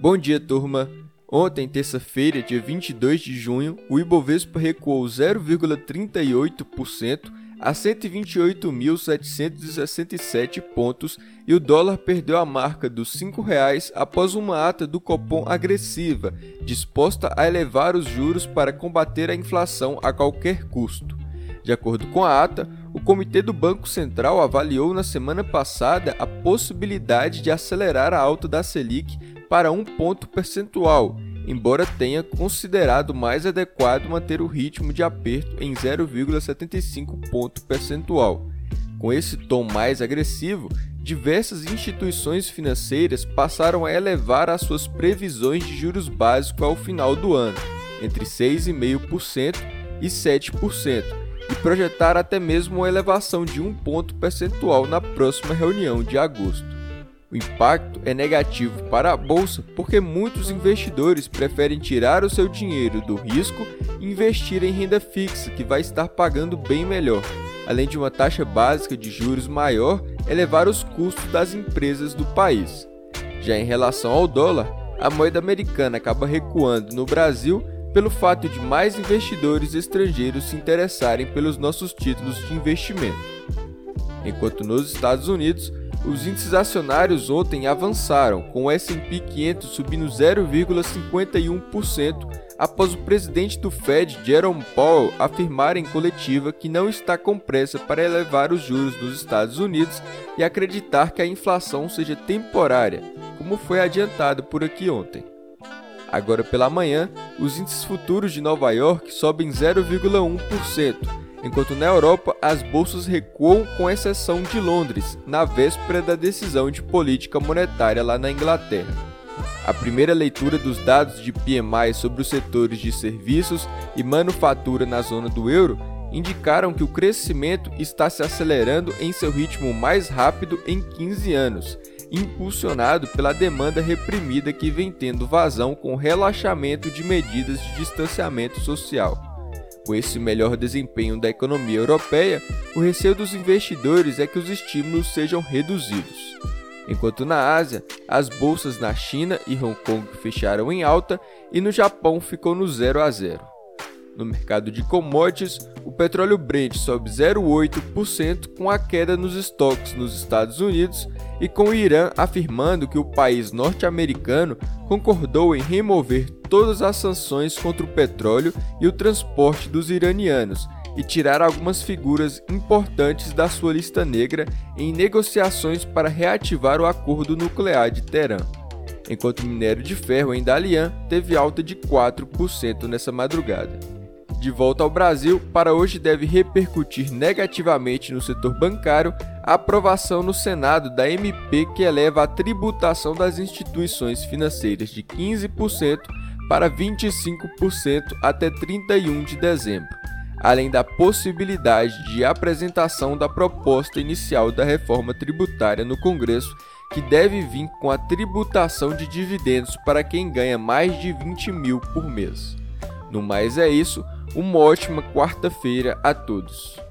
Bom dia, turma. Ontem, terça-feira, dia 22 de junho, o Ibovespa recuou 0,38% a 128.767 pontos e o dólar perdeu a marca dos R$ 5,00 após uma ata do Copom agressiva, disposta a elevar os juros para combater a inflação a qualquer custo. De acordo com a ata, o Comitê do Banco Central avaliou na semana passada a possibilidade de acelerar a alta da Selic para um ponto percentual, embora tenha considerado mais adequado manter o ritmo de aperto em 0,75 ponto percentual. Com esse tom mais agressivo, diversas instituições financeiras passaram a elevar as suas previsões de juros básicos ao final do ano, entre 6,5% e 7%, e projetar até mesmo uma elevação de um ponto percentual na próxima reunião de agosto. O impacto é negativo para a bolsa porque muitos investidores preferem tirar o seu dinheiro do risco e investir em renda fixa, que vai estar pagando bem melhor, além de uma taxa básica de juros maior elevar os custos das empresas do país. Já em relação ao dólar, a moeda americana acaba recuando no Brasil pelo fato de mais investidores estrangeiros se interessarem pelos nossos títulos de investimento. Enquanto nos Estados Unidos, os índices acionários ontem avançaram, com o S&P 500 subindo 0,51% após o presidente do Fed, Jerome Powell, afirmar em coletiva que não está com pressa para elevar os juros nos Estados Unidos e acreditar que a inflação seja temporária, como foi adiantado por aqui ontem. Agora pela manhã, os índices futuros de Nova York sobem 0,1%, enquanto na Europa as bolsas recuam com exceção de Londres, na véspera da decisão de política monetária lá na Inglaterra. A primeira leitura dos dados de PMI sobre os setores de serviços e manufatura na zona do euro indicaram que o crescimento está se acelerando em seu ritmo mais rápido em 15 anos, impulsionado pela demanda reprimida que vem tendo vazão com o relaxamento de medidas de distanciamento social. Com esse melhor desempenho da economia europeia, o receio dos investidores é que os estímulos sejam reduzidos. Enquanto na Ásia, as bolsas na China e Hong Kong fecharam em alta e no Japão ficou no 0 a 0. No mercado de commodities, o petróleo Brent sobe 0,8% com a queda nos estoques nos Estados Unidos e com o Irã afirmando que o país norte-americano concordou em remover todas as sanções contra o petróleo e o transporte dos iranianos e tirar algumas figuras importantes da sua lista negra em negociações para reativar o acordo nuclear de Teherã. Enquanto o minério de ferro em Dalian teve alta de 4% nessa madrugada. De volta ao Brasil, para hoje deve repercutir negativamente no setor bancário a aprovação no Senado da MP que eleva a tributação das instituições financeiras de 15% para 25% até 31 de dezembro, além da possibilidade de apresentação da proposta inicial da reforma tributária no Congresso, que deve vir com a tributação de dividendos para quem ganha mais de 20 mil por mês. No mais é isso, uma ótima quarta-feira a todos.